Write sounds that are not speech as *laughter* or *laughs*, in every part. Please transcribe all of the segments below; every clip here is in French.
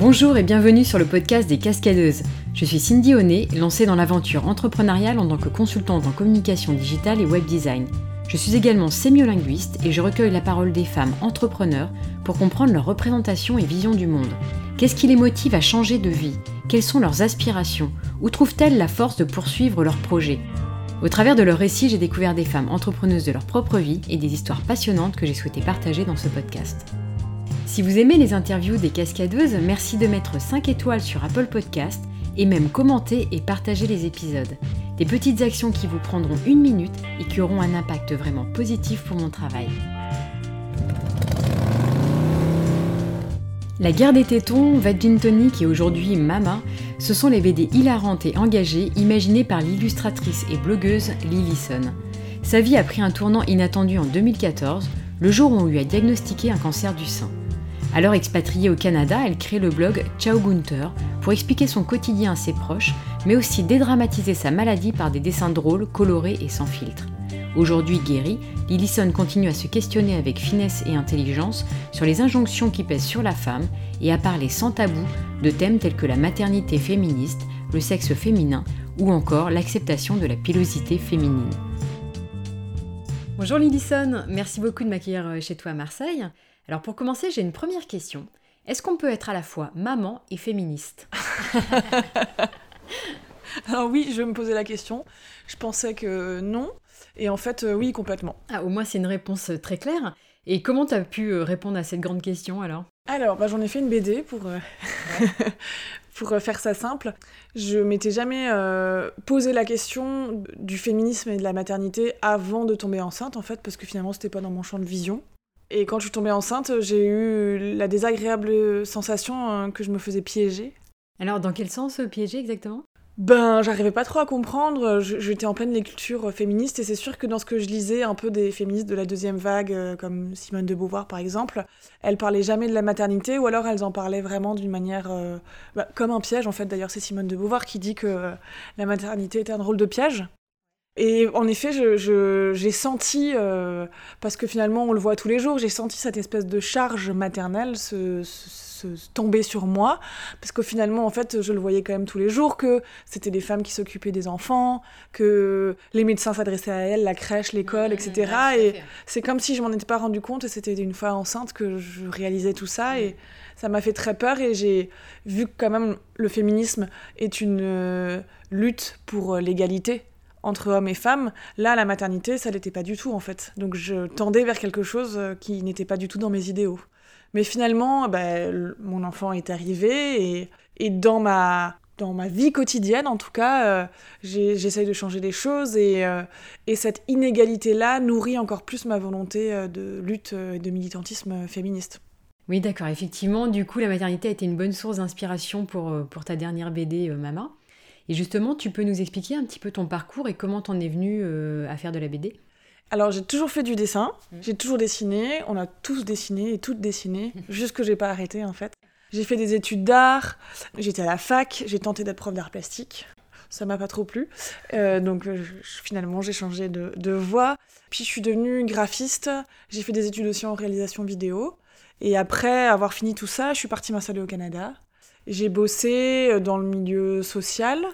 Bonjour et bienvenue sur le podcast des Cascadeuses. Je suis Cindy Honnet, lancée dans l'aventure entrepreneuriale en tant que consultante en communication digitale et web design. Je suis également sémiolinguiste et je recueille la parole des femmes entrepreneurs pour comprendre leur représentation et vision du monde. Qu'est-ce qui les motive à changer de vie? Quelles sont leurs aspirations? Où trouvent-elles la force de poursuivre leurs projets Au travers de leurs récits, j'ai découvert des femmes entrepreneuses de leur propre vie et des histoires passionnantes que j'ai souhaité partager dans ce podcast. Si vous aimez les interviews des cascadeuses, merci de mettre 5 étoiles sur Apple Podcast et même commenter et partager les épisodes. Des petites actions qui vous prendront une minute et qui auront un impact vraiment positif pour mon travail. La guerre des tétons, Vagin Tonic et aujourd'hui Mama, ce sont les BD hilarantes et engagées imaginées par l'illustratrice et blogueuse Lillison. Sa vie a pris un tournant inattendu en 2014, le jour où on lui a diagnostiqué un cancer du sein. Alors expatriée au Canada, elle crée le blog Ciao Gunther pour expliquer son quotidien à ses proches, mais aussi dédramatiser sa maladie par des dessins drôles, colorés et sans filtre. Aujourd'hui guérie, Lillison continue à se questionner avec finesse et intelligence sur les injonctions qui pèsent sur la femme et à parler sans tabou de thèmes tels que la maternité féministe, le sexe féminin ou encore l'acceptation de la pilosité féminine. Bonjour Lillison, merci beaucoup de m'accueillir euh, chez toi à Marseille. Alors pour commencer, j'ai une première question. Est-ce qu'on peut être à la fois maman et féministe? *laughs* Alors oui, je me posais la question. Je pensais que non. Et en fait, euh, oui, complètement. Ah, au moins, c'est une réponse euh, très claire. Et comment tu as pu euh, répondre à cette grande question alors? Alors, bah, j'en ai fait une BD pour, *laughs* pour faire ça simple. Je m'étais jamais posé la question du féminisme et de la maternité avant de tomber enceinte, en fait, parce que finalement, c'était pas dans mon champ de vision. Et quand je suis tombée enceinte, j'ai eu la désagréable sensation euh, que je me faisais piéger. Alors, dans quel sens euh, piéger exactement? Ben, j'arrivais pas trop à comprendre. J'étais en pleine lecture féministe et c'est sûr que dans ce que je lisais, un peu des féministes de la deuxième vague, euh, comme Simone de Beauvoir par exemple, elles parlaient jamais de la maternité ou alors elles en parlaient vraiment d'une manière bah, comme un piège. En fait, d'ailleurs, c'est Simone de Beauvoir qui dit que la maternité était un rôle de piège. Et en effet, j'ai senti, euh, parce que finalement on le voit tous les jours, j'ai senti cette espèce de charge maternelle se, tomber sur moi, parce que finalement, en fait, je le voyais quand même tous les jours, que c'était des femmes qui s'occupaient des enfants, que les médecins s'adressaient à elles, la crèche, l'école, etc. et c'est comme si je m'en étais pas rendu compte, et c'était une fois enceinte que je réalisais tout ça, et ça m'a fait très peur, et j'ai vu que quand même le féminisme est une euh, lutte pour euh, l'égalité entre hommes et femmes. Là, la maternité, ça l'était pas du tout en fait. Donc je tendais vers quelque chose euh, qui n'était pas du tout dans mes idéaux. Mais finalement, bah, mon enfant est arrivé et, dans, ma, dans ma vie quotidienne, en tout cas, euh, j'essaye de changer des choses et, euh, et cette inégalité-là nourrit encore plus ma volonté de lutte et de militantisme féministe. Oui, d'accord. Effectivement, du coup, la maternité a été une bonne source d'inspiration pour, pour ta dernière BD, Mama. Et justement, tu peux nous expliquer un petit peu ton parcours et comment t'en es venu euh, à faire de la BD alors j'ai toujours fait du dessin, mmh. j'ai toujours dessiné, on a tous dessiné et toutes dessiné, *laughs* juste que j'ai pas arrêté en fait. J'ai fait des études d'art, j'étais à la fac, j'ai tenté d'être prof d'art plastique, ça m'a pas trop plu, euh, donc euh, finalement j'ai changé de, de voie. Puis je suis devenue graphiste, j'ai fait des études aussi en réalisation vidéo, et après avoir fini tout ça, je suis partie m'installer au Canada. J'ai bossé euh, dans le milieu social,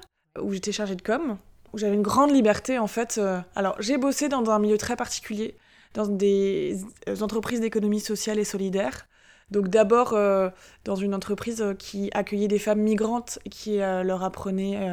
où j'étais chargée de com, où j'avais une grande liberté en fait. Euh. Alors j'ai bossé dans un milieu très particulier, dans des euh, entreprises d'économie sociale et solidaire. Donc d'abord dans une entreprise qui accueillait des femmes migrantes qui leur apprenait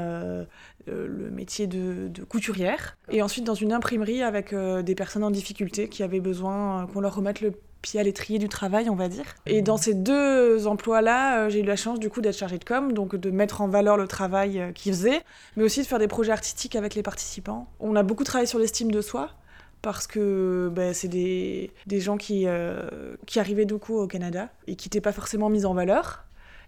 le métier de, de, couturière. Et ensuite dans une imprimerie avec des personnes en difficulté qui avaient besoin qu'on leur remette le pied à l'étrier du travail, on va dire. Et dans ces deux emplois-là, euh, j'ai eu la chance du coup d'être chargée de com, donc de mettre en valeur le travail euh, qu'ils faisaient, mais aussi de faire des projets artistiques avec les participants. On a beaucoup travaillé sur l'estime de soi, parce que ben, c'est des, des, gens qui, euh, qui arrivaient du coup au Canada et qui n'étaient pas forcément mis en valeur.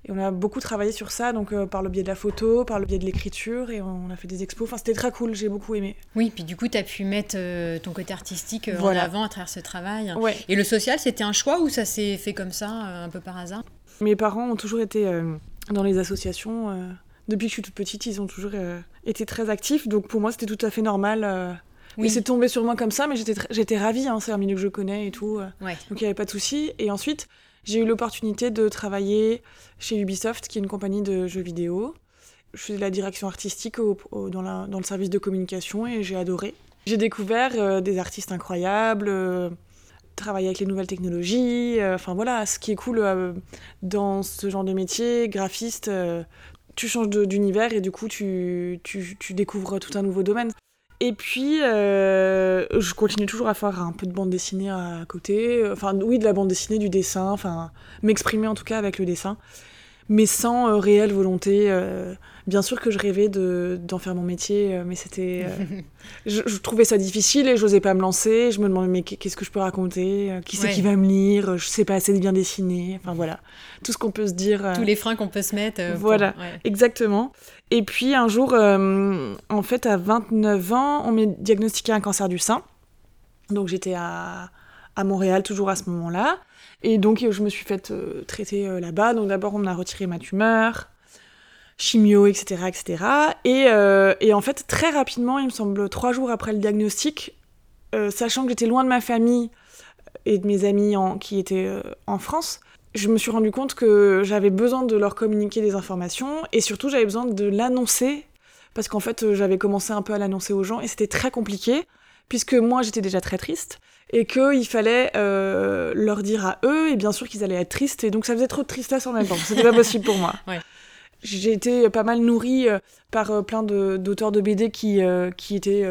Et on a beaucoup travaillé sur ça, donc euh, par le biais de la photo, par le biais de l'écriture, et on a fait des expos. Enfin, c'était très cool, j'ai beaucoup aimé. Oui, puis du coup, tu as pu mettre euh, ton côté artistique euh, en avant à travers ce travail. Et le social, c'était un choix ou ça s'est fait comme ça, un peu par hasard? Mes parents ont toujours été dans les associations. depuis que je suis toute petite, ils ont toujours été très actifs, donc pour moi, c'était tout à fait normal. Oui. c'est tombé sur moi comme ça, mais j'étais, j'étais ravie, hein, c'est un milieu que je connais et tout. Donc il n'y avait pas de souci. Et ensuite, j'ai eu l'opportunité de travailler chez Ubisoft, qui est une compagnie de jeux vidéo. Je faisais la direction artistique dans, le service de communication et j'ai adoré. J'ai découvert euh, des artistes incroyables, euh, travailler avec les nouvelles technologies. Euh, enfin voilà, ce qui est cool dans ce genre de métier, graphiste, tu changes d'univers et du coup tu, découvres tout un nouveau domaine. Et puis, euh, je continue toujours à faire un peu de bande dessinée à côté. Enfin, oui, de la bande dessinée, du dessin, enfin, m'exprimer en tout cas avec le dessin mais sans euh, réelle volonté. Euh, bien sûr que je rêvais d'en faire mon métier, euh, mais c'était. *laughs* Je, trouvais ça difficile et j'osais pas me lancer. Je me demandais, mais qu'est-ce que je peux raconter Qui c'est qui va me lire Je sais pas assez de bien dessiner. Enfin voilà, tout ce qu'on peut se dire. Tous les freins qu'on peut se mettre. voilà, exactement. Et puis un jour, en fait, à 29 ans, on m'a diagnostiqué un cancer du sein. Donc j'étais à, à Montréal, toujours à ce moment-là. Et donc, je me suis faite euh, traiter euh, là-bas. Donc, d'abord, on a retiré ma tumeur, chimio, etc. etc. Et, euh, et, en fait, très rapidement, il me semble, trois jours après le diagnostic, sachant que j'étais loin de ma famille et de mes amis qui étaient en France, je me suis rendu compte que j'avais besoin de leur communiquer des informations et surtout, j'avais besoin de l'annoncer parce qu'en fait, j'avais commencé un peu à l'annoncer aux gens et c'était très compliqué puisque moi, j'étais déjà très triste et qu'il fallait euh, leur dire à eux, et bien sûr qu'ils allaient être tristes, et donc ça faisait trop de tristesse en même temps, c'était pas *laughs* possible pour moi. J'ai été pas mal nourrie euh, par euh, plein d'auteurs de, BD qui, qui, étaient,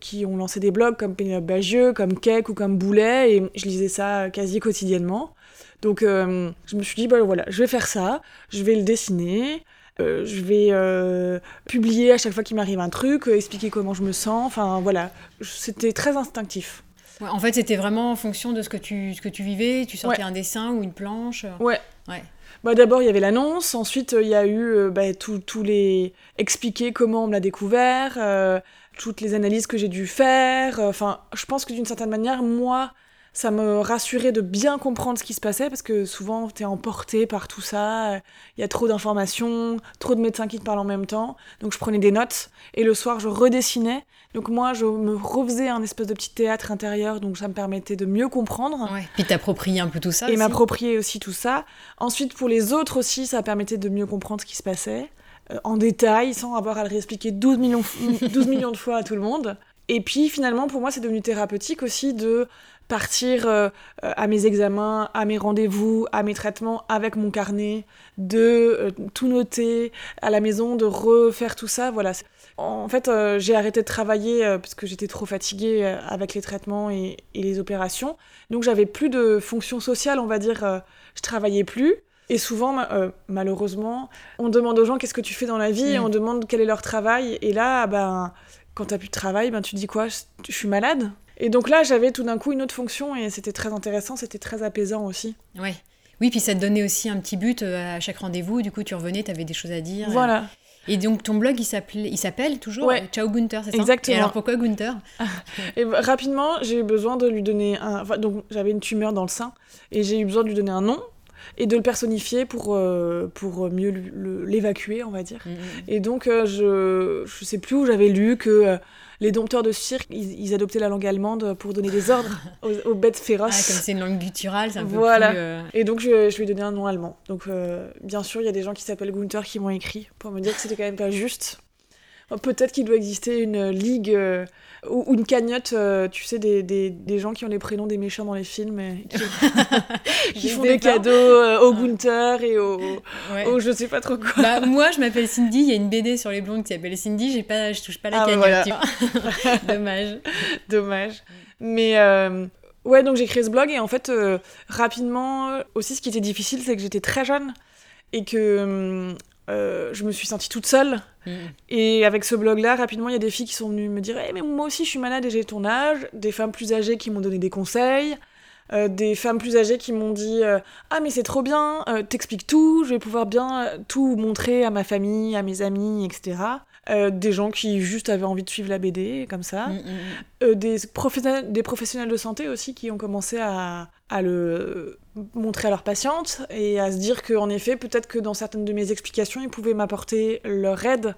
qui ont lancé des blogs comme Pénélope Bagieux, comme Keck ou comme Boulet, et je lisais ça quasi quotidiennement. Donc je me suis dit, bah voilà, je vais faire ça, je vais le dessiner, je vais publier à chaque fois qu'il m'arrive un truc, expliquer comment je me sens, enfin voilà, c'était très instinctif en fait, c'était vraiment en fonction de ce que tu, ce que tu vivais. Tu sortais un dessin ou une planche. Ouais. ouais. Bah, D'abord, il y avait l'annonce. Ensuite, il y a eu euh, bah, tous les. expliquer comment on me l'a découvert, euh, toutes les analyses que j'ai dû faire. Enfin, je pense que d'une certaine manière, moi, ça me rassurait de bien comprendre ce qui se passait parce que souvent tu es emporté par tout ça, il y a trop d'informations, trop de médecins qui te parlent en même temps. Donc je prenais des notes et le soir je redessinais. Donc moi je me refaisais un espèce de petit théâtre intérieur donc ça me permettait de mieux comprendre. Ouais. Puis t'approprier un peu tout ça. Et m'approprier aussi tout ça. Ensuite pour les autres aussi ça permettait de mieux comprendre ce qui se passait euh, en détail sans avoir à le réexpliquer 12 millions, 12 *laughs* millions de fois à tout le monde. Et puis finalement, pour moi, c'est devenu thérapeutique aussi de partir euh, à mes examens, à mes rendez-vous, à mes traitements avec mon carnet, de euh, tout noter à la maison, de refaire tout ça. Voilà. En fait, euh, j'ai arrêté de travailler parce que j'étais trop fatiguée avec les traitements et, les opérations. Donc, j'avais plus de fonction sociale, on va dire. je travaillais plus. Et souvent, malheureusement, on demande aux gens qu'est-ce que tu fais dans la vie, et mm. on demande quel est leur travail. Et là, ben, quand tu n'as plus de travail, ben, tu dis quoi? Je suis malade et donc là, j'avais tout d'un coup une autre fonction et c'était très intéressant, c'était très apaisant aussi. Ouais. Oui, puis ça te donnait aussi un petit but euh, à chaque rendez-vous. Du coup, tu revenais, tu avais des choses à dire. Voilà. Et donc ton blog, il s'appelle toujours ouais. Ciao Gunther, c'est ça? Exactement. Et alors pourquoi Gunther? *laughs* Et Rapidement, j'ai eu besoin de lui donner un. donc j'avais une tumeur dans le sein et j'ai eu besoin de lui donner un nom et de le personnifier pour, euh, pour mieux l'évacuer, on va dire. Mm, mm, mm. Et donc, euh, je ne sais plus où j'avais lu que les dompteurs de cirque, ils, adoptaient la langue allemande pour donner des ordres *laughs* aux, bêtes féroces. Ah, comme c'est une langue gutturale, c'est un voilà. peu plus... Euh, Et donc, je, je, lui ai donné un nom allemand. Donc, euh, bien sûr, il y a des gens qui s'appellent Gunther qui m'ont écrit pour me dire que c'était quand même pas juste. Peut-être qu'il doit exister une ligue euh, ou une cagnotte, euh, tu sais, des, des, des, gens qui ont les prénoms des méchants dans les films et qui, *laughs* font des cadeaux euh, au Gunther et au, je sais pas trop quoi. Bah, moi, je m'appelle Cindy, il y a une BD sur les blondes qui s'appelle Cindy, j'ai pas, je touche pas la ah, cagnotte, tu vois. *laughs* Dommage. Dommage. Mais ouais, donc j'ai créé ce blog et en fait, rapidement, aussi, ce qui était difficile, c'est que j'étais très jeune et que hum, euh, je me suis sentie toute seule. Mm. Et avec ce blog-là, rapidement, il y a des filles qui sont venues me dire hey, mais moi aussi, je suis malade et j'ai ton âge. Des femmes plus âgées qui m'ont donné des conseils. Euh, des femmes plus âgées qui m'ont dit euh, Ah, mais c'est trop bien, t'expliques tout, je vais pouvoir bien tout montrer à ma famille, à mes amis, etc. Euh, des gens qui juste avaient envie de suivre la BD, comme ça. Mm, mm, mm. Euh, des, professionnels, des professionnels de santé aussi qui ont commencé à, à, le montrer à leurs patientes et à se dire qu'en effet, peut-être que dans certaines de mes explications, ils pouvaient m'apporter leur aide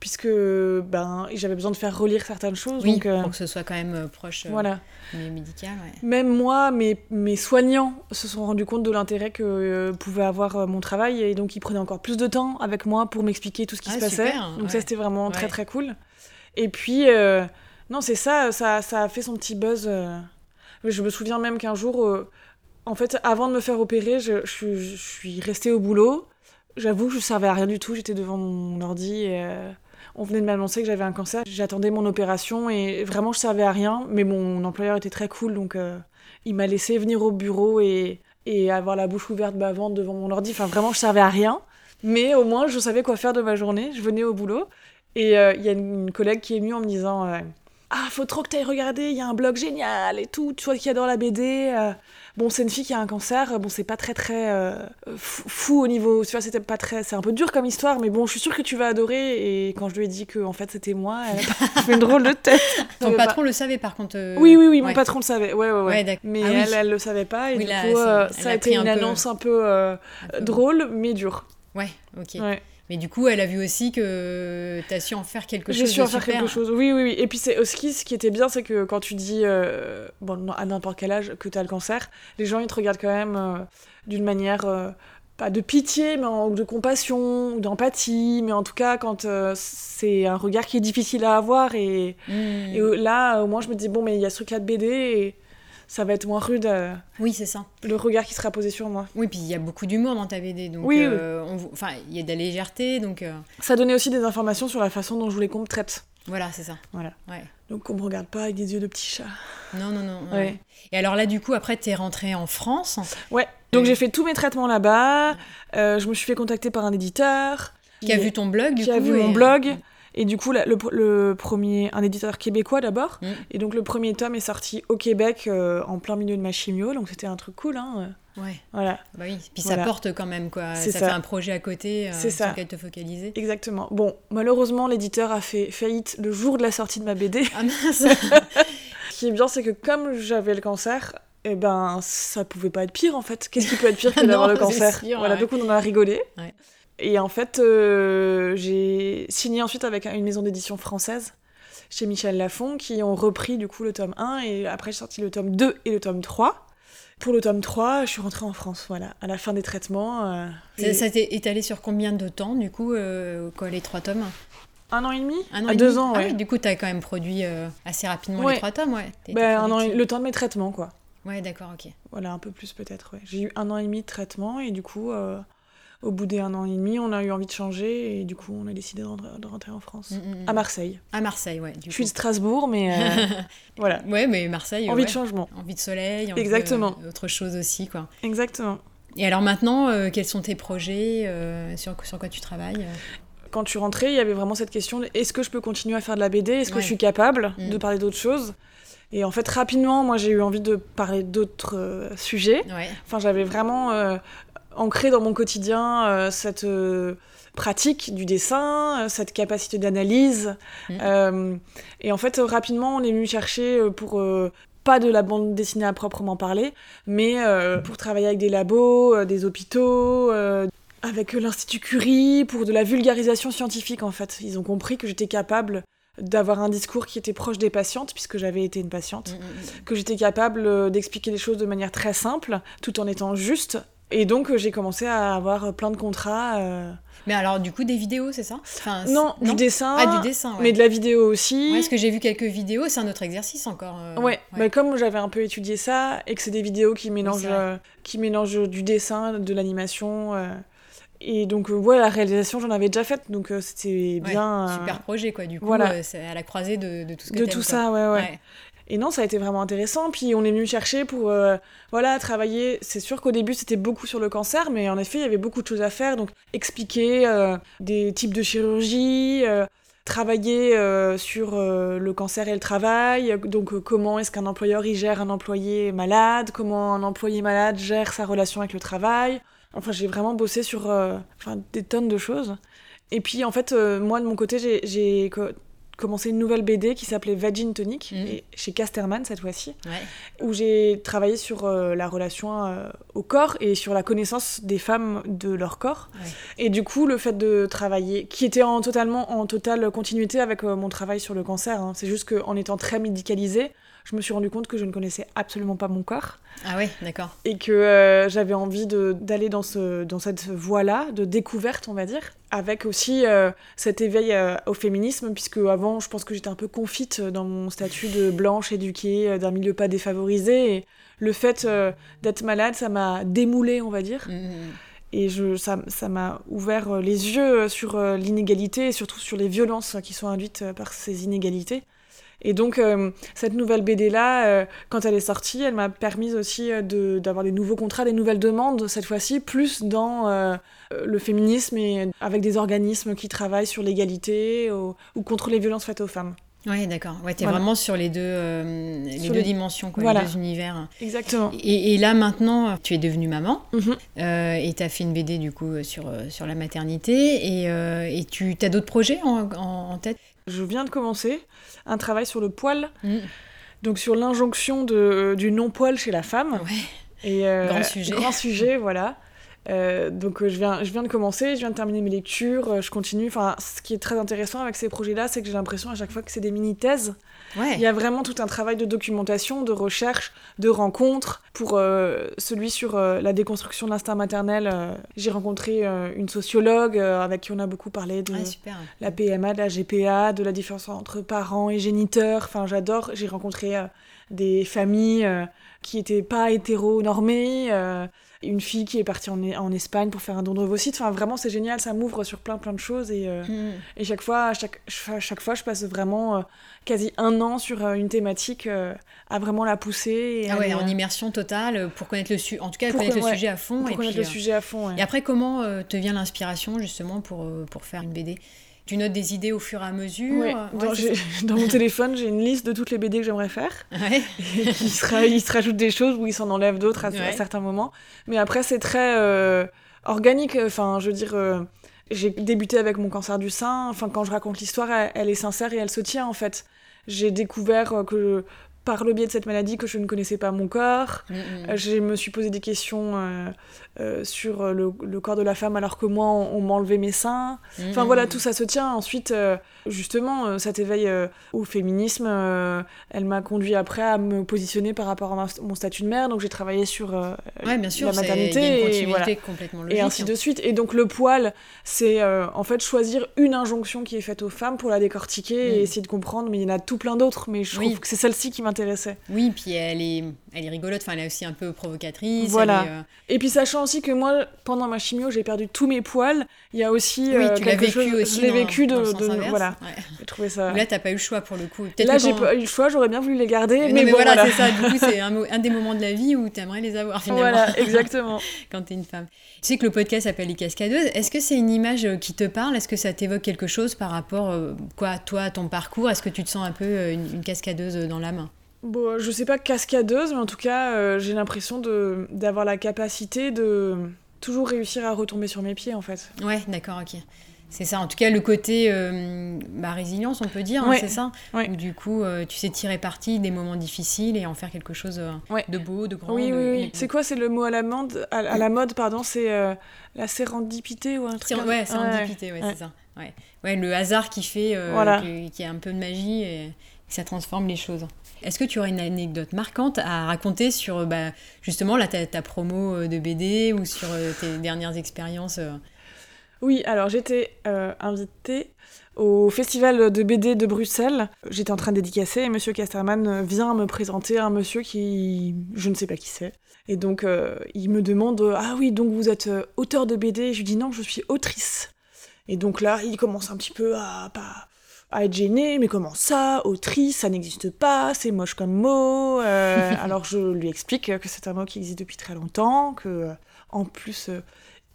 puisque ben, j'avais besoin de faire relire certaines choses. Oui, donc, euh, pour que ce soit quand même euh, proche euh, voilà. médical. Ouais. Même moi, mes, mes soignants se sont rendus compte de l'intérêt que euh, pouvait avoir mon travail et donc ils prenaient encore plus de temps avec moi pour m'expliquer tout ce qui Ah, se passait. super, donc ouais. ça, c'était vraiment très Ouais. très cool. Et puis, non, c'est ça, ça, ça a fait son petit buzz. Je me souviens même qu'un jour, en fait, avant de me faire opérer, je, je suis- je suis restée au boulot. J'avoue que je servais à rien du tout, j'étais devant mon ordi et on venait de m'annoncer que j'avais un cancer. J'attendais mon opération et vraiment je servais à rien, mais mon employeur était très cool donc euh, il m'a laissé venir au bureau et, et avoir la bouche ouverte bavante devant mon ordi. Enfin vraiment je servais à rien, mais au moins je savais quoi faire de ma journée. Je venais au boulot et euh, il y a une, collègue qui est venue en me disant euh, Ah, faut trop que t'ailles regarder, il y a un blog génial et tout, toi qui adore la BD. euh, Bon, c'est une fille qui a un cancer, bon, c'est pas très très euh, fou, au niveau. Tu vois, c'était pas très. C'est un peu dur comme histoire, mais bon, je suis sûre que tu vas adorer. Et quand je lui ai dit que en fait c'était moi, elle a *laughs* fait une drôle de tête. Ton patron le savait par contre. euh, Oui, oui, oui, mon patron le savait. Ouais, ouais, ouais. Mais Ah oui. elle, elle le savait pas. Et Oui, du là, coup, ça a été un une peu- annonce un peu Un peu- drôle, mais dure. Ouais, ok. Ouais. Mais du coup, elle a vu aussi que t'as su en faire quelque chose. J'ai su en faire super. quelque chose. Oui, oui, oui. Et puis c'est aussi ce qui était bien, c'est que quand tu dis, euh, bon, à n'importe quel âge, que tu as le cancer, les gens ils te regardent quand même euh, d'une manière, euh, pas de pitié, mais en- de compassion, ou d'empathie, mais en tout cas quand euh, c'est un regard qui est difficile à avoir. Et, Mmh. et euh, là, au moins, je me dis, bon, mais il y a ce truc-là de BD et ça va être moins rude, euh, Oui, c'est ça. le regard qui sera posé sur moi. Oui, puis il y a beaucoup d'humour dans ta BD. Donc, Oui, euh, on enfin, il y a de la légèreté, donc euh, Ça donnait aussi des informations sur la façon dont je voulais qu'on me traite. voilà, c'est ça. Voilà. Ouais. Donc qu'on me regarde pas avec des yeux de petit chat. Non, non, non. Ouais. ouais. Et alors là, du coup, après, t'es rentrée en France. Ouais, donc j'ai fait tous mes traitements là-bas. je me suis fait contacter par un éditeur. Qui a vu ton blog, du qui coup a vu et- mon blog. Et du coup, la- le, le premier, un éditeur québécois d'abord. Mm. Et donc le premier tome est sorti au Québec euh, en plein milieu de ma chimio. Donc c'était un truc cool. Hein. Ouais, Voilà, bah oui. Puis Voilà. ça porte quand même, quoi. C'est Ça, ça. fait un projet à côté euh, C'est sur ça. lequel te focaliser. exactement. Bon, malheureusement, l'éditeur a fait faillite le jour de la sortie de ma BD. Ah mince *laughs* Ce qui est bien, c'est que comme j'avais le cancer, eh ben, ça pouvait pas être pire en fait. Qu'est-ce qui peut être pire que *laughs* d'avoir le cancer? sûr, Voilà, ouais. donc on en a rigolé. Ouais. Et en fait, euh, j'ai signé ensuite avec une maison d'édition française, chez Michel Lafon, qui ont repris du coup le tome 1, et après j'ai sorti le tome 2 et le tome 3. Pour le tome 3, je suis rentrée en France, voilà, à la fin des traitements. euh, Ça, et ça t'est étalé sur combien de temps, du coup, euh, quoi, les trois tomes? Un an et demi? Un an et deux demi ans, Ah oui, du coup, t'as quand même produit euh, assez rapidement Ouais. les trois tomes, ouais. Ben, un an et- le temps de mes traitements, quoi. Ouais, d'accord, ok. Voilà, un peu plus peut-être, ouais. J'ai eu un an et demi de traitement, et du coup, euh, au bout des un an et demi, on a eu envie de changer, et du coup, on a décidé de rentrer, de rentrer en France. Mm, mm, mm. À Marseille. À Marseille, ouais. Du Je suis de. Strasbourg, mais euh, *laughs* voilà. Ouais, mais Marseille. Envie ouais. de changement. Envie de soleil. envie Exactement. de- autre chose aussi, quoi. Exactement. Et alors maintenant, euh, quels sont tes projets euh, sur, sur quoi tu travailles Quand suis rentrée, il y avait vraiment cette question est-ce que je peux continuer à faire de la BD Est-ce que je suis capable Mm. de parler d'autres choses? Et en fait, rapidement, moi, j'ai eu envie de parler d'autres euh, sujets. Ouais. Enfin, j'avais vraiment euh, ancré dans mon quotidien euh, cette euh, pratique du dessin, euh, cette capacité d'analyse. Mm. Et en fait, rapidement, on est venu chercher pour pas de la bande dessinée à proprement parler, mais euh, pour travailler avec des labos, euh, des hôpitaux. euh, avec l'Institut Curie, pour de la vulgarisation scientifique en fait. Ils ont compris que j'étais capable d'avoir un discours qui était proche des patientes, puisque j'avais été une patiente Mm, mm, que j'étais capable d'expliquer les choses de manière très simple, tout en étant juste. Et donc euh, j'ai commencé à avoir plein de contrats. euh, Mais alors, du coup, des vidéos, c'est ça Enfin, Non, du dessin, Ah, du dessin, ouais. mais de la vidéo aussi. Ouais, parce que j'ai vu quelques vidéos, c'est un autre exercice encore. euh, Ouais, mais comme j'avais un peu étudié ça et que c'est des vidéos qui mélangent, euh, qui mélangent du dessin, de l'animation. et donc, ouais, la réalisation, j'en avais déjà faite, donc c'était Ouais, bien. Super projet, quoi. Du coup, voilà. c'est à la croisée de, de tout ce que de tout quoi. ça, ouais, ouais. Ouais. Et non, ça a été vraiment intéressant. Puis on est venu chercher pour euh, voilà, travailler. C'est sûr qu'au début, c'était beaucoup sur le cancer, mais en effet, il y avait beaucoup de choses à faire. Donc, expliquer euh, des types de chirurgie, euh, travailler sur le cancer et le travail. Donc, comment est-ce qu'un employeur gère un employé malade? Comment un employé malade gère sa relation avec le travail? Enfin, j'ai vraiment bossé sur des tonnes de choses. Et puis, en fait, moi, de mon côté, j'ai- commencé une nouvelle BD qui s'appelait Vagin Tonic, Mhm. et chez Casterman cette fois-ci, Ouais. où j'ai travaillé sur euh, la relation euh, au corps et sur la connaissance des femmes de leur corps. Ouais. Et du coup, le fait de travailler, qui était en, totalement, en totale continuité avec euh, mon travail sur le cancer, hein. c'est juste qu'en étant très médicalisée, je me suis rendu compte que je ne connaissais absolument pas mon corps Ah ouais, d'accord. et que euh, j'avais envie d'aller dans, ce, dans cette voie-là, de découverte, on va dire, avec aussi euh, cet éveil euh, au féminisme, puisque avant, je pense que j'étais un peu confite dans mon statut de blanche éduquée, d'un milieu pas défavorisé, et le fait d'être malade, ça m'a démoulée, on va dire, Mhm. et je, ça ça m'a ouvert les yeux sur l'inégalité, et surtout sur les violences euh, qui sont induites par ces inégalités. Et donc, euh, cette nouvelle BD-là, euh, quand elle est sortie, elle m'a permis aussi euh, de- d'avoir des nouveaux contrats, des nouvelles demandes, cette fois-ci, plus dans euh, le féminisme et avec des organismes qui travaillent sur l'égalité ou, ou contre les violences faites aux femmes. Ouais, d'accord. Ouais, t'es Voilà. vraiment sur les deux, euh, les Sur deux les- dimensions, quoi, Voilà. les deux univers. Exactement. Et, et là maintenant, tu es devenue maman Mhm. euh, et tu as fait une BD du coup sur, sur la maternité et, euh, et tu as d'autres projets en, en- en tête? Je viens de commencer un travail sur le poil, Mhm. donc sur l'injonction de- du non-poil chez la femme. Ouais. Et, euh, Grand sujet. Grand sujet, voilà. Euh, donc euh, je viens, je viens de commencer, je viens de terminer mes lectures, euh, je continue. Enfin, ce qui est très intéressant avec ces projets-là, c'est que j'ai l'impression à chaque fois que c'est des mini-thèses. Ouais. Il y a vraiment tout un travail de documentation, de recherche, de rencontres. Pour celui sur la déconstruction de l'instinct maternel, j'ai rencontré une sociologue avec qui on a beaucoup parlé de super. la PMA, de la GPA, de la différence entre parents et géniteurs. Enfin, j'adore. J'ai rencontré des familles qui étaient pas hétéronormées. Une fille qui est partie en, en Espagne pour faire un don de ovocytes. Enfin, vraiment, c'est génial. Ça m'ouvre sur plein, plein de choses. Et, euh, Mhm. et chaque fois, à chaque, chaque fois, je passe vraiment euh, quasi un an sur euh, une thématique à vraiment la pousser. Et Ah ouais, aller, en immersion totale pour connaître le sujet, en tout cas Pour connaître que- le ouais, sujet à fond. pour et, connaître puis, le sujet à fond. et après, comment te vient l'inspiration justement pour, pour faire une BD Tu notes des idées au fur et à mesure Ouais, *laughs* dans, mon téléphone, j'ai une liste de toutes les BD que j'aimerais faire. il, *laughs* se ra- il se rajoute des choses ou il s'en enlève d'autres à, certains moments. Mais après, c'est très euh, organique. Enfin, je veux dire, euh, j'ai débuté avec mon cancer du sein. Enfin, quand je raconte l'histoire, elle, elle est sincère et elle se tient, en fait. J'ai découvert euh, que, par le biais de cette maladie, que je ne connaissais pas mon corps. Mhm. Euh, Je me suis posé des questions euh, euh, sur le, le corps de la femme alors que moi, on, on m'enlevait mes seins. Enfin Mhm. voilà, tout ça se tient. Ensuite, euh, justement, cet éveil au féminisme, elle m'a conduit après à me positionner par rapport à ma- mon statut de mère. Donc j'ai travaillé sur Ouais, bien sûr, la maternité il y a une et voilà. complètement logique. Et ainsi hein. de suite. Et donc le poil, c'est en fait choisir une injonction qui est faite aux femmes pour la décortiquer et Mm. essayer de comprendre. Mais il y en a tout plein d'autres. Mais je Oui. trouve que c'est celle-ci qui m'intéressait. Oui, puis elle est, elle est rigolote, enfin, elle est aussi un peu provocatrice. Voilà. est, euh, Et puis sachant aussi que moi, pendant ma chimio, j'ai perdu tous mes poils. Il y a aussi Oui, euh, tu l'as quelque vécu chose- aussi. Je l'ai vécu de, voilà. Ouais. J'ai trouvé ça. Là, t'as pas eu le choix pour le coup. Là, j'ai pas eu le choix. J'aurais bien voulu les garder, Mais, mais, non, mais bon, voilà, voilà. c'est ça. Du coup, c'est *laughs* un, des moments de la vie où t'aimerais les avoir finalement Voilà, *laughs* exactement. quand t'es une femme. Tu sais que le podcast s'appelle Les Cascadeuses. Est-ce que c'est une image euh, qui te parle? Est-ce que ça t'évoque quelque chose par rapport, euh, quoi, à toi, à ton parcours? Est-ce que tu te sens un peu euh, une, une cascadeuse dans l'âme Bon, je sais pas cascadeuse, mais en tout cas, euh, j'ai l'impression de d'avoir la capacité de toujours réussir à retomber sur mes pieds, en fait. Ouais, d'accord, ok. C'est ça, en tout cas, le côté euh, bah, résilience, on peut dire, hein, Ouais, c'est ça ouais. Où du coup, euh, tu sais tirer parti des moments difficiles et en faire quelque chose euh, Ouais. de beau, de grand. Oui, de- oui, oui. C'est quoi, c'est le mot à la mode, à, à la mode, pardon, c'est euh, la sérendipité ou un truc comme Ouais, ça c'est Ouais, ça. Ouais. le hasard qui fait, euh, Voilà. que- qui a un peu de magie et que ça transforme les choses. Est-ce que tu aurais une anecdote marquante à raconter sur bah, justement là, ta, promo euh, de BD ou sur euh, tes dernières expériences euh, Oui, alors j'étais invitée au festival de BD de Bruxelles. J'étais en train de dédicacer et Monsieur Casterman vient me présenter un monsieur qui... je ne sais pas qui c'est. Et donc il me demande Ah oui, donc vous êtes auteur de BD Je lui dis Non, je suis autrice. Et donc là, il commence un petit peu à, pas- à être gêné, mais comment ça Autrice, ça n'existe pas, c'est moche comme mot. Euh, *laughs* alors je lui explique que c'est un mot qui existe depuis très longtemps, que euh, en plus euh,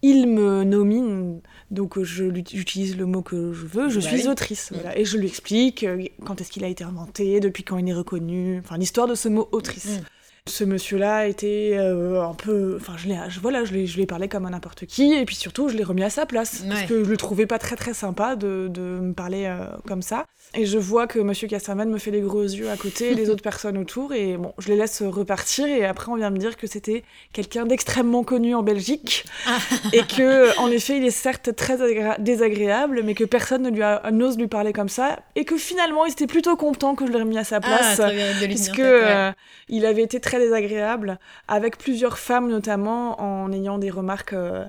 il me nomine, donc je j'utilise le mot que je veux, je Bah suis oui. autrice. Mm. Voilà. Et je lui explique quand est-ce qu'il a été inventé, depuis quand il est reconnu, enfin l'histoire de ce mot autrice. Mm. Ce monsieur-là était euh, un peu. Enfin, je l'ai, je, voilà, je, je lui ai parlé comme à n'importe qui, et puis surtout, je l'ai remis à sa place. Parce que je le trouvais pas très très sympa de, de me parler euh, comme ça. Et je vois que monsieur Casterman me fait les gros yeux à côté, les autres *laughs* personnes autour, et bon, je les laisse repartir, et après, on vient me dire que c'était quelqu'un d'extrêmement connu en Belgique, ah. et que, en effet, il est certes très désagréable, mais que personne ne lui n'ose lui parler comme ça, et que finalement, il était plutôt content que je l'ai remis à sa ah, place, puisque euh, il avait été très désagréable, avec plusieurs femmes notamment, en ayant des remarques euh,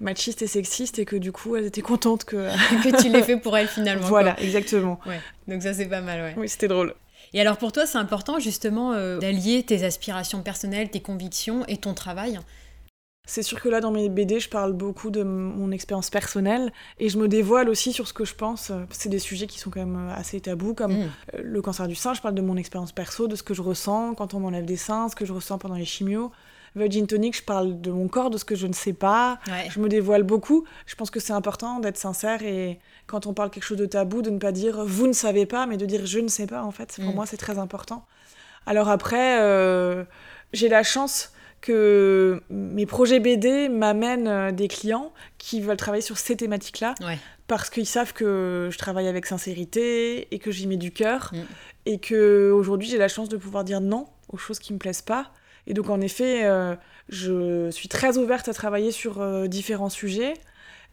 machistes et sexistes, et que du coup, elles étaient contentes que... *laughs* que tu l'aies fait pour elles finalement. Voilà, exactement. Ouais. Donc ça, c'est pas mal, ouais. Oui, c'était drôle. Et alors pour toi, c'est important justement euh, d'allier tes aspirations personnelles, tes convictions et ton travail? C'est sûr que là, dans mes BD, je parle beaucoup de mon expérience personnelle et je me dévoile aussi sur ce que je pense. C'est des sujets qui sont quand même assez tabous, comme mm. euh, le cancer du sein. Je parle de mon expérience perso, de ce que je ressens quand on m'enlève des seins, ce que je ressens pendant les chimios. Virgin Tonic, je parle de mon corps, de ce que je ne sais pas. Je me dévoile beaucoup. Je pense que c'est important d'être sincère et quand on parle quelque chose de tabou, de ne pas dire vous ne savez pas, mais de dire je ne sais pas, en fait. Pour mm. moi, c'est très important. Alors après, euh, j'ai la chance que mes projets BD m'amènent euh, des clients qui veulent travailler sur ces thématiques-là parce qu'ils savent que je travaille avec sincérité et que j'y mets du cœur mm. et que aujourd'hui j'ai la chance de pouvoir dire non aux choses qui me plaisent pas. Et donc en effet, euh, je suis très ouverte à travailler sur euh, différents sujets.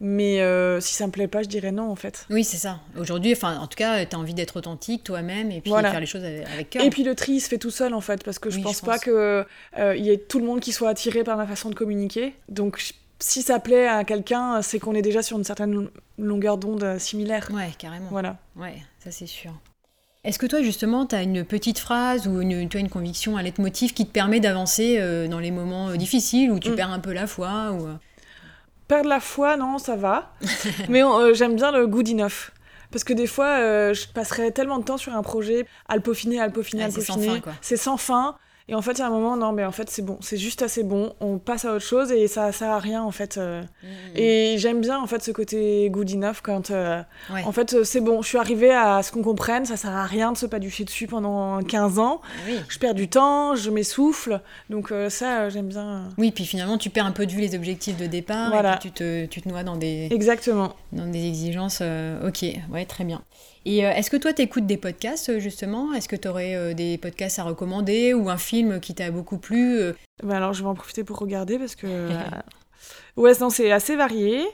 Mais euh, si ça me plaît pas, je dirais non en fait. Oui, c'est ça. Aujourd'hui, enfin, en tout cas, tu as envie d'être authentique toi-même et puis faire les choses avec cœur. Et puis le tri, il se fait tout seul en fait, parce que je pense pas qu'il euh, y ait tout le monde qui soit attiré par ma façon de communiquer. Donc si ça plaît à quelqu'un, c'est qu'on est déjà sur une certaine longueur d'onde similaire. Ouais, carrément. Voilà. Ouais, ça c'est sûr. Est-ce que toi, justement, tu as une petite phrase ou une, une conviction, un leitmotiv qui te permet d'avancer euh, dans les moments difficiles où tu mm. perds un peu la foi ou... Perdre la foi, non, ça va. *laughs* Mais euh, j'aime bien le good enough. Parce que des fois, euh, je passerais tellement de temps sur un projet à le peaufiner, à le peaufiner, à le peaufiner. C'est sans fin. Et en fait, il y a un moment, non, mais en fait, c'est bon, c'est juste assez bon, on passe à autre chose et ça sert à rien, en fait. Euh. Mmh, mmh. Et j'aime bien, en fait, ce côté good enough quand, euh, en fait, euh, c'est bon, je suis arrivée à ce qu'on comprenne, ça sert à rien de se paducher dessus pendant 15 ans. Je perds du temps, je m'essouffle, donc ça, j'aime bien. Oui, puis finalement, tu perds un peu de vue les objectifs de départ et puis tu te, tu te noies dans des... Exactement. Dans des exigences, ok, ouais, très bien. Et euh, est-ce que toi, tu écoutes des podcasts, euh, justement? Est-ce que tu aurais euh, des podcasts à recommander ou un film qui t'a beaucoup plu bah Alors, je vais en profiter pour regarder parce que... *laughs* ouais, non, c'est assez varié.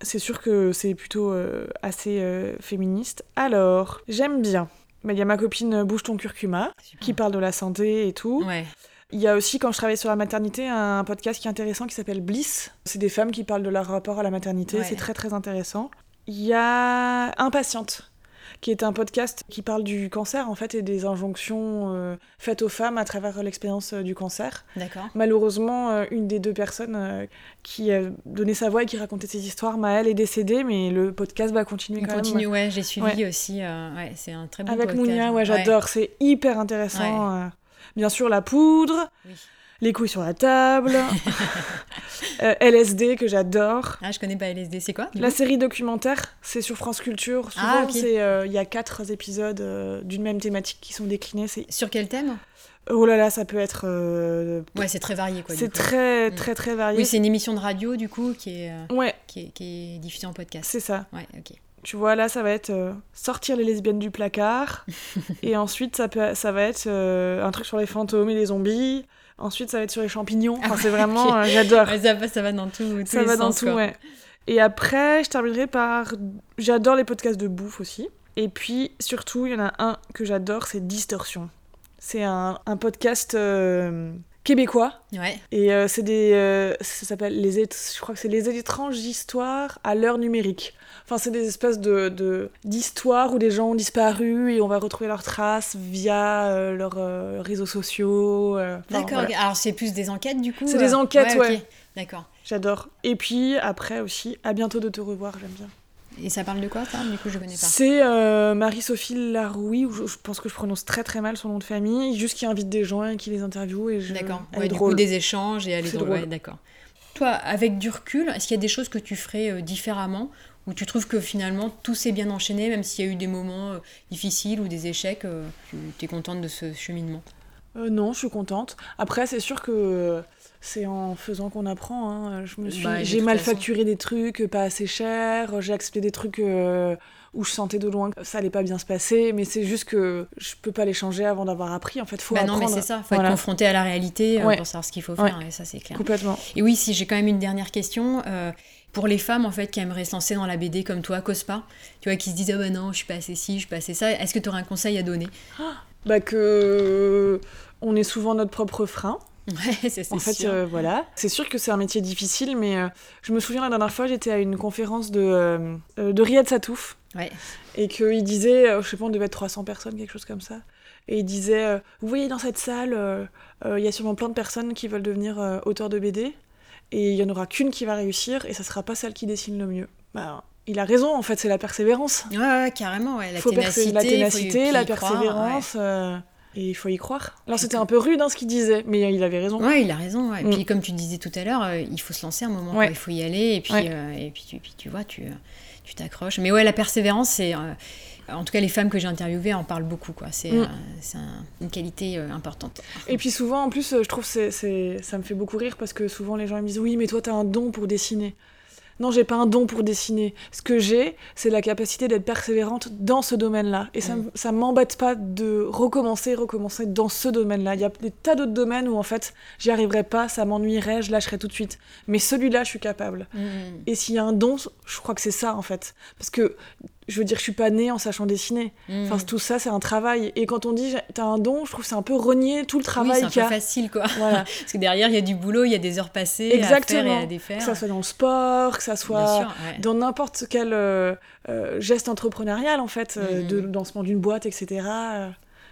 C'est sûr que c'est plutôt assez féministe. Alors, j'aime bien. Il y a ma copine Bouge ton curcuma qui parle de la santé et tout. Ouais. Il y a aussi, quand je travaille sur la maternité, un podcast qui est intéressant qui s'appelle Bliss. C'est des femmes qui parlent de leur rapport à la maternité. C'est très, très intéressant. Il y a Impatiente qui est un podcast qui parle du cancer en fait et des injonctions euh, faites aux femmes à travers l'expérience euh, du cancer. D'accord. Malheureusement, euh, une des deux personnes qui a donné sa voix et qui racontait ces histoires, Maëlle, est décédée, mais le podcast va continuer quand continue, même. ouais, j'ai suivi aussi. ouais, c'est un très bon Avec podcast. Avec Mounia, ouais, j'adore, c'est hyper intéressant. Bien sûr, la poudre. Oui les couilles sur la table, *laughs* euh, LSD que j'adore. Ah, je connais pas LSD, c'est quoi La série documentaire, c'est sur France Culture. Ah, Souvent, euh, il y a quatre épisodes euh, d'une même thématique qui sont déclinés. Sur quel thème? Oh là là, ça peut être. Ouais, c'est très varié quoi. C'est très, mm. très, très varié. Oui, c'est une émission de radio du coup qui est, ouais. qui est, qui est diffusée en podcast. C'est ça. Ouais, ok. Tu vois, là, ça va être sortir les lesbiennes du placard. *laughs* et ensuite, ça, peut, ça va être un truc sur les fantômes et les zombies. Ensuite, ça va être sur les champignons. Enfin, c'est vraiment, euh, j'adore. ça, va, ça va dans tout. Ça va dans tout, ouais. Et après, je terminerai par. J'adore les podcasts de bouffe aussi. Et puis, surtout, il y en a un que j'adore, c'est Distorsion. C'est un, un, podcast euh, québécois. Ouais. Et euh, c'est des. ça s'appelle les. Je crois que c'est les étranges histoires à l'heure numérique. Enfin, c'est des espèces de d'histoires où des gens ont disparu et on va retrouver leurs traces via euh, leurs euh, réseaux sociaux. Euh, D'accord. Alors c'est plus des enquêtes du coup. C'est des enquêtes, ouais. D'accord. J'adore. Et puis après aussi, à bientôt de te revoir, j'aime bien. Et ça parle de quoi, ça Du coup, je connais pas. C'est Marie-Sophie Laroui, je, je, pense que je prononce très très mal son nom de famille, juste qui invite des gens et qui les interviewe. Et je... D'accord. Ouais, du coup, des échanges et elle est, drôle. d'accord. Toi, avec du recul, est-ce qu'il y a des choses que tu ferais différemment? Où tu trouves que finalement tout s'est bien enchaîné, même s'il y a eu des moments euh, difficiles ou des échecs, euh, tu es contente de ce cheminement? Euh, non, je suis contente. Après, c'est sûr que c'est en faisant qu'on apprend. hein. Je me suis, Bah, j'ai mal façon. facturé des trucs pas assez chers. J'ai accepté des trucs euh, où je sentais de loin que ça allait pas bien se passer. Mais c'est juste que je peux pas les changer avant d'avoir appris. En fait, faut Bah non, apprendre. mais c'est ça, faut Voilà. être confronté à la réalité euh, Ouais. pour savoir ce qu'il faut faire, et ça c'est clair. Complètement. Et oui, si j'ai quand même une dernière question. euh, pour les femmes en fait qui aimeraient se lancer dans la BD comme toi, Cospa, tu vois, qui se disent ah bah non, je suis pas assez ci, je suis pas assez ça, est-ce que tu aurais un conseil à donner? Bah que on est souvent notre propre frein. Ouais, *laughs* c'est En fait, sûr. euh, voilà. C'est sûr que c'est un métier difficile, mais euh, je me souviens la dernière fois, j'étais à une conférence de, euh, de Riyad Satouf, Ouais. et qu'il disait, je sais pas, on devait être 300 personnes, quelque chose comme ça. Et il disait, vous voyez, dans cette salle, il y a sûrement plein de personnes qui veulent devenir auteurs de BD, et il y en aura qu'une qui va réussir, et ça sera pas celle qui dessine le mieux. Bah, il a raison, en fait, c'est la persévérance. Ouais, ouais, carrément, ouais. La faut ténacité, la ténacité, la croire, persévérance, et il faut y croire. Alors c'était un peu rude, hein, ce qu'il disait, mais il avait raison. Ouais. Il a raison. ouais. Et Mm. puis comme tu disais tout à l'heure, euh, il faut se lancer un moment, quoi. Il faut y aller, et puis, Ouais. euh, et puis, tu, puis tu vois, tu, euh, tu t'accroches. Mais ouais, la persévérance, c'est... euh, en tout cas, les femmes que j'ai interviewées en parlent beaucoup, quoi. C'est Mm. euh, un- une qualité euh, importante. Et puis souvent, en plus, je trouve c'est c'est ça me fait beaucoup rire parce que souvent les gens ils me disent oui, mais toi t'as un don pour dessiner. Non, j'ai pas un don pour dessiner. Ce que j'ai, c'est la capacité d'être persévérante dans ce domaine-là. Et ça, ça m'embête pas de recommencer, recommencer dans ce domaine-là. Il y a des tas d'autres domaines où en fait j'y arriverais pas, ça m'ennuierait, je lâcherais tout de suite. Mais celui-là, je suis capable. Mm. Et s'il y a un don, je crois que c'est ça en fait. Parce que je veux dire, je suis pas née en sachant dessiner. Mm. Enfin, tout ça, c'est un travail. Et quand on dit t'as un don, je trouve que c'est un peu renier tout le oui, travail c'est un qu'il y peu facile, quoi. Voilà. *laughs* Parce que derrière, il y a du boulot, il y a des heures passées à faire Exactement. et à défaire. Que ça soit dans le sport, que ça soit sûr, ouais. dans n'importe quel euh, euh, geste entrepreneurial, en fait, euh, Mhm. de lancement d'une boîte, etc.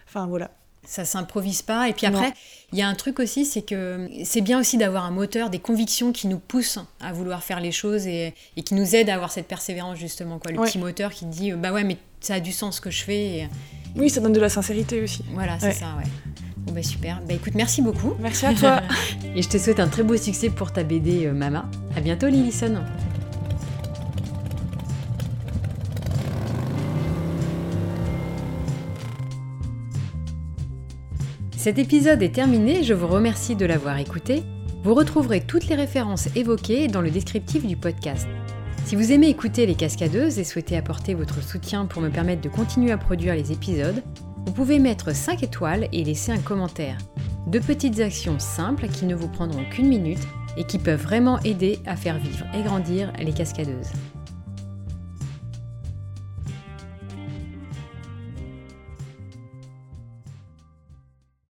Enfin, voilà. Ça s'improvise pas. Et puis après, il y a un truc aussi, c'est que c'est bien aussi d'avoir un moteur, des convictions qui nous poussent à vouloir faire les choses et, et qui nous aident à avoir cette persévérance, justement. Quoi. Le Ouais. petit moteur qui dit, bah ouais, mais ça a du sens ce que je fais. Et Oui, ça donne de la sincérité aussi. voilà, c'est Ouais. ça, ouais. Bon, bah super. Bah écoute, merci beaucoup. Merci à toi. *laughs* Et je te souhaite un très beau succès pour ta BD euh, Mama. À bientôt, Lillison. Cet épisode est terminé, je vous remercie de l'avoir écouté. Vous retrouverez toutes les références évoquées dans le descriptif du podcast. Si vous aimez écouter les cascadeuses et souhaitez apporter votre soutien pour me permettre de continuer à produire les épisodes, vous pouvez mettre 5 étoiles et laisser un commentaire. Deux petites actions simples qui ne vous prendront qu'une minute et qui peuvent vraiment aider à faire vivre et grandir les cascadeuses.